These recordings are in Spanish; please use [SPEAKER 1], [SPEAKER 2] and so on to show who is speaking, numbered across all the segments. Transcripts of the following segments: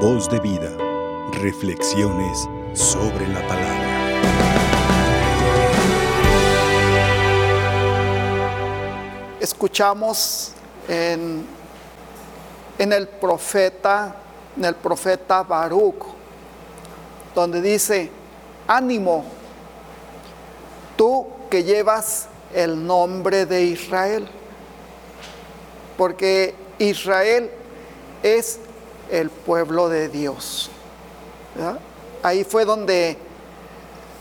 [SPEAKER 1] Voz de vida. Reflexiones sobre la palabra.
[SPEAKER 2] Escuchamos en, en el profeta, en el profeta Baruch, donde dice, ánimo, tú que llevas el nombre de Israel, porque Israel es el pueblo de Dios. Ahí fue donde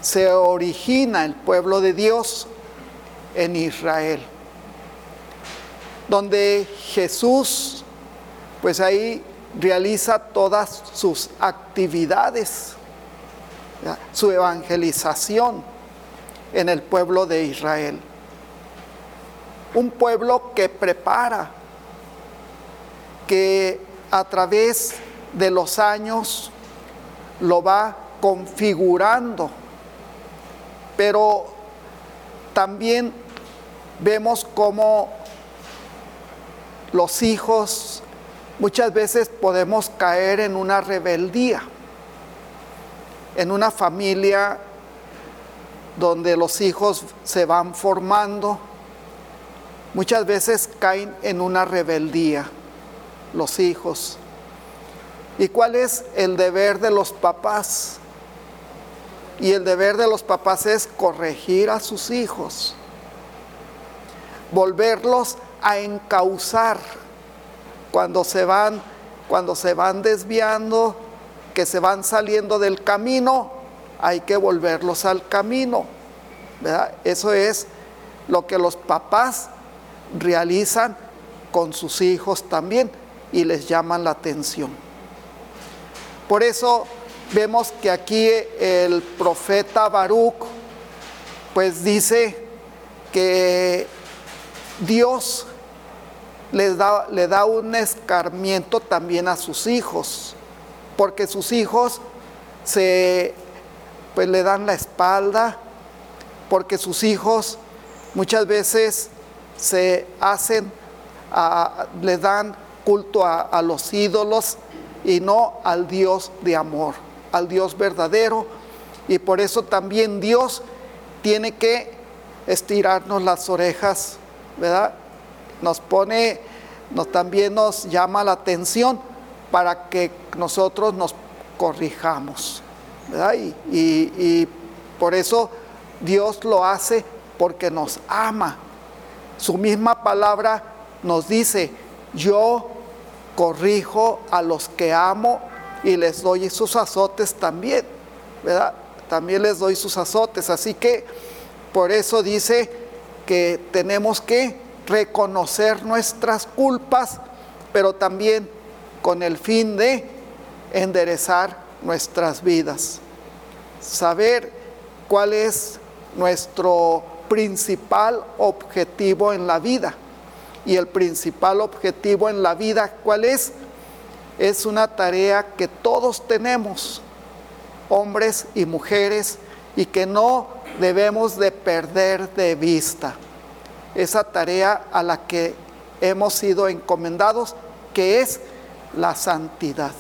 [SPEAKER 2] se origina el pueblo de Dios en Israel. Donde Jesús, pues ahí realiza todas sus actividades, su evangelización en el pueblo de Israel. Un pueblo que prepara, que a través de los años lo va configurando, pero también vemos cómo los hijos muchas veces podemos caer en una rebeldía, en una familia donde los hijos se van formando, muchas veces caen en una rebeldía los hijos. ¿Y cuál es el deber de los papás? Y el deber de los papás es corregir a sus hijos, volverlos a encauzar cuando se van, cuando se van desviando, que se van saliendo del camino, hay que volverlos al camino. Eso es lo que los papás realizan con sus hijos también y les llaman la atención. Por eso vemos que aquí el profeta Baruch pues dice que Dios da, le da un escarmiento también a sus hijos, porque sus hijos se pues le dan la espalda, porque sus hijos muchas veces se hacen, a, le dan culto a, los ídolos y no al Dios de amor, al Dios verdadero. Y por eso también Dios tiene que estirarnos las orejas, ¿verdad? Nos pone, nos, también nos llama la atención para que nosotros nos corrijamos, ¿verdad? Y por eso Dios lo hace porque nos ama. Su misma palabra nos dice, yo corrijo a los que amo y les doy sus azotes también, ¿verdad? También les doy sus azotes. Así que por eso dice que tenemos que reconocer nuestras culpas, pero también con el fin de enderezar nuestras vidas. Saber cuál es nuestro principal objetivo en la vida. Y el principal objetivo en la vida, ¿cuál es? Es una tarea que todos tenemos, hombres y mujeres, y que no debemos de perder de vista. Esa tarea a la que hemos sido encomendados, que es la santidad.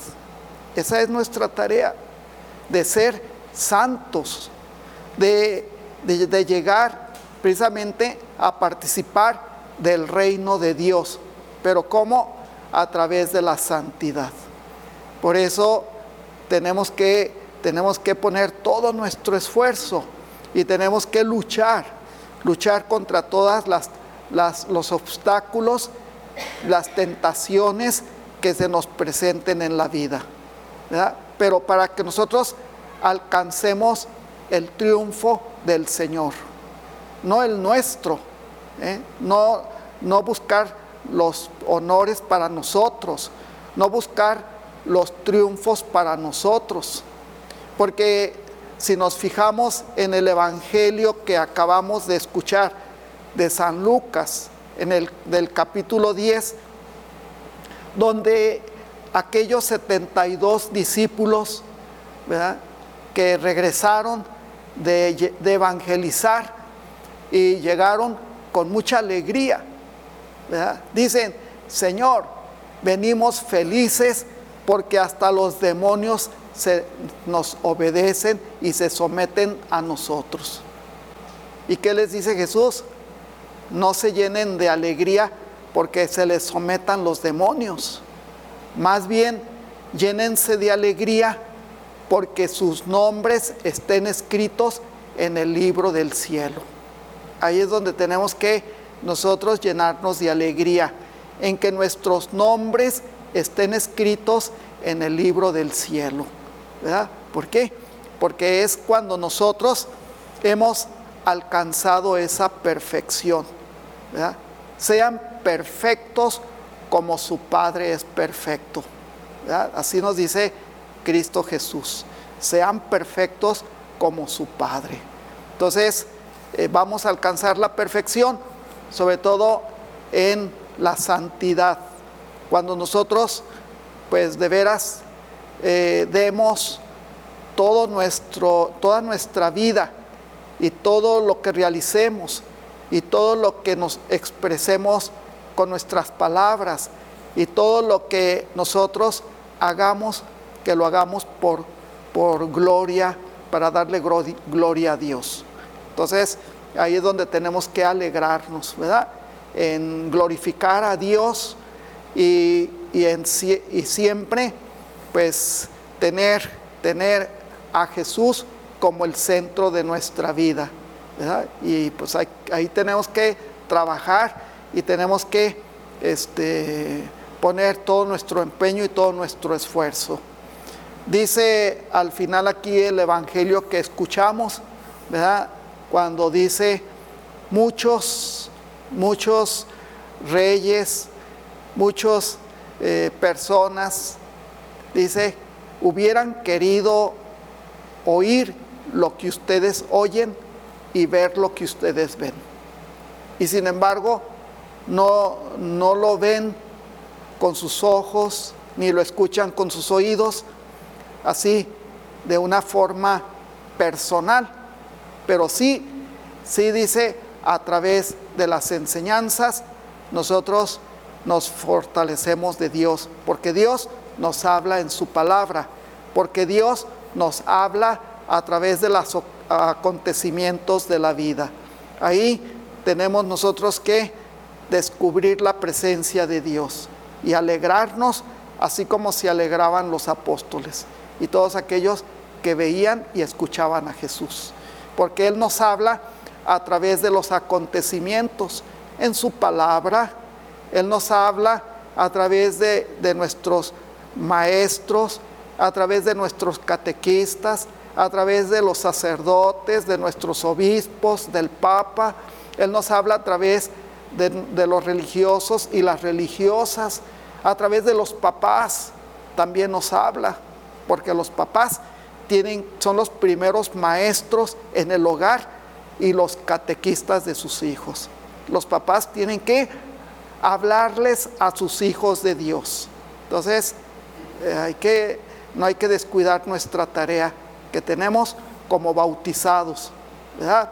[SPEAKER 2] Esa es nuestra tarea, de ser santos, de, de, de llegar precisamente a participar del reino de Dios. Pero ¿cómo? A través de la santidad. Por eso tenemos que, tenemos que poner todo nuestro esfuerzo y tenemos que luchar, luchar contra todas las, los obstáculos, las tentaciones que se nos presenten en la vida. Pero para que nosotros alcancemos el triunfo del Señor, no el nuestro, ¿eh? no, no buscar los honores para nosotros, no buscar los triunfos para nosotros, porque si nos fijamos en el Evangelio que acabamos de escuchar de San Lucas, en el del capítulo 10, donde aquellos 72 discípulos que regresaron de, de evangelizar y llegaron con mucha alegría. Dicen, Señor, venimos felices porque hasta los demonios se, nos obedecen y se someten a nosotros. ¿Y qué les dice Jesús? No se llenen de alegría porque se les sometan los demonios. Más bien, llénense de alegría porque sus nombres estén escritos en el libro del cielo. Ahí es donde tenemos que nosotros llenarnos de alegría, en que nuestros nombres estén escritos en el libro del cielo. ¿Verdad? ¿Por qué? Porque es cuando nosotros hemos alcanzado esa perfección. ¿verdad? Sean perfectos como su Padre es perfecto. ¿verdad? Así nos dice Cristo Jesús. Sean perfectos como su Padre. Entonces, eh, vamos a alcanzar la perfección, sobre todo en la santidad. Cuando nosotros, pues de veras, eh, demos todo nuestro, toda nuestra vida y todo lo que realicemos y todo lo que nos expresemos con nuestras palabras y todo lo que nosotros hagamos, que lo hagamos por, por gloria, para darle gloria a Dios. Entonces, ahí es donde tenemos que alegrarnos, ¿verdad? En glorificar a Dios y, en, y siempre, pues, tener, tener a Jesús como el centro de nuestra vida. ¿verdad? Y pues ahí, tenemos que trabajar y tenemos que este, poner todo nuestro empeño y todo nuestro esfuerzo. Dice al final aquí el Evangelio que escuchamos, ¿verdad? Cuando dice muchos, muchos reyes, muchas eh, personas, dice, hubieran querido oír lo que ustedes oyen y ver lo que ustedes ven. Y sin embargo, no, no lo ven con sus ojos, ni lo escuchan con sus oídos, así, de una forma personal, pero sí, sí dice, a través de las enseñanzas, nosotros nos fortalecemos de Dios, porque Dios nos habla en su palabra, porque Dios nos habla a través de los acontecimientos de la vida. Ahí tenemos nosotros que descubrir la presencia de Dios y alegrarnos así como se alegraban los apóstoles y todos aquellos que veían y escuchaban a Jesús. Porque Él nos habla a través de los acontecimientos en su palabra, Él nos habla a través de, nuestros maestros, a través de nuestros catequistas, a través de los sacerdotes, de nuestros obispos, del Papa. Él nos habla a través de, de, los religiosos y las religiosas, a través de los papás también nos habla, porque los papás son los primeros maestros en el hogar y los catequistas de sus hijos. Los papás tienen que hablarles a sus hijos de Dios. Entonces, eh, no hay que descuidar nuestra tarea que tenemos como bautizados, ¿verdad?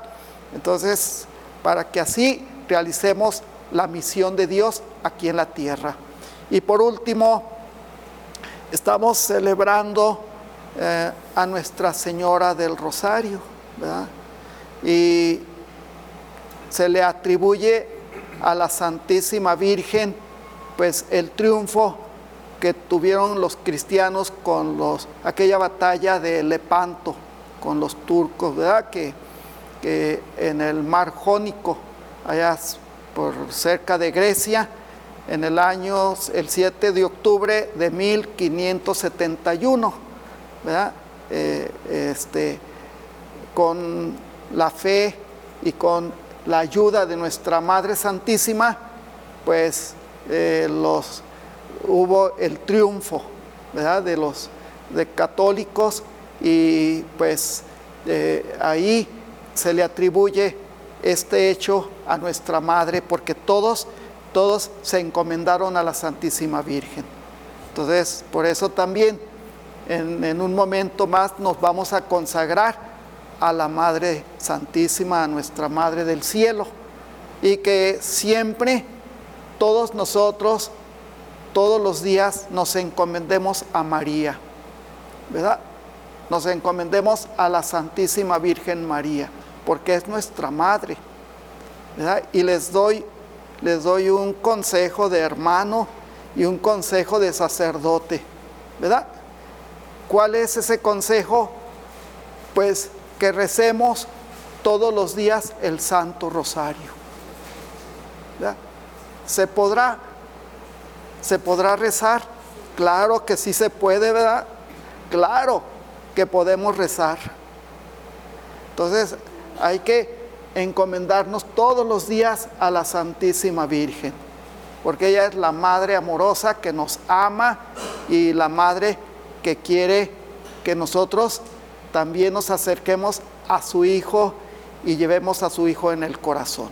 [SPEAKER 2] Entonces, para que así realicemos la misión de Dios aquí en la tierra. Y por último, estamos celebrando eh, a Nuestra Señora del Rosario, ¿verdad? Y se le atribuye a la Santísima Virgen, pues el triunfo que tuvieron los cristianos con los, aquella batalla de Lepanto con los turcos, ¿verdad? Que, que en el mar Jónico, allá por cerca de Grecia, en el año, el 7 de octubre de 1571, ¿verdad? Eh, este, con la fe y con la ayuda de nuestra Madre Santísima, pues eh, los hubo el triunfo de los de católicos y pues eh, ahí se le atribuye este hecho a nuestra madre porque todos todos se encomendaron a la Santísima Virgen. Entonces, por eso también en, un momento más nos vamos a consagrar a la Madre Santísima, a nuestra Madre del Cielo, y que siempre todos nosotros todos los días nos encomendemos a María, ¿verdad? Nos encomendemos a la Santísima Virgen María, porque es nuestra madre, ¿verdad? Y les doy, les doy un consejo de hermano y un consejo de sacerdote, ¿verdad? ¿Cuál es ese consejo? Pues que recemos todos los días el Santo Rosario. ¿Se podrá? ¿Se podrá rezar? Claro que sí se puede, ¿verdad? Claro que podemos rezar. Entonces hay que encomendarnos todos los días a la Santísima Virgen, porque ella es la Madre amorosa que nos ama y la Madre que quiere que nosotros también nos acerquemos a su Hijo y llevemos a su Hijo en el corazón.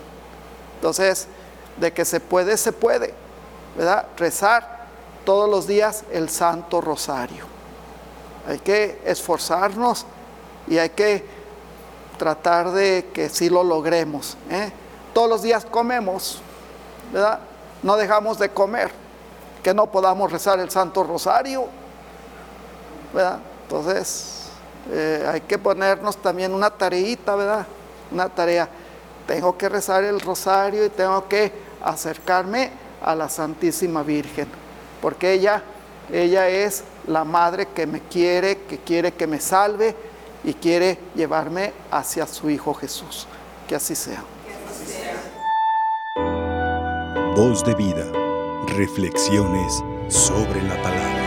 [SPEAKER 2] Entonces, de que se puede, se puede, ¿verdad? Rezar todos los días el Santo Rosario. Hay que esforzarnos y hay que tratar de que sí lo logremos. ¿eh? Todos los días comemos, ¿verdad? No dejamos de comer, que no podamos rezar el Santo Rosario, ¿verdad? Entonces, eh, hay que ponernos también una tareita, ¿verdad? Una tarea. Tengo que rezar el rosario y tengo que acercarme a la Santísima Virgen, porque ella, ella es la madre que me quiere, que quiere que me salve y quiere llevarme hacia su Hijo Jesús. Que así sea.
[SPEAKER 1] Voz de vida. Reflexiones sobre la palabra.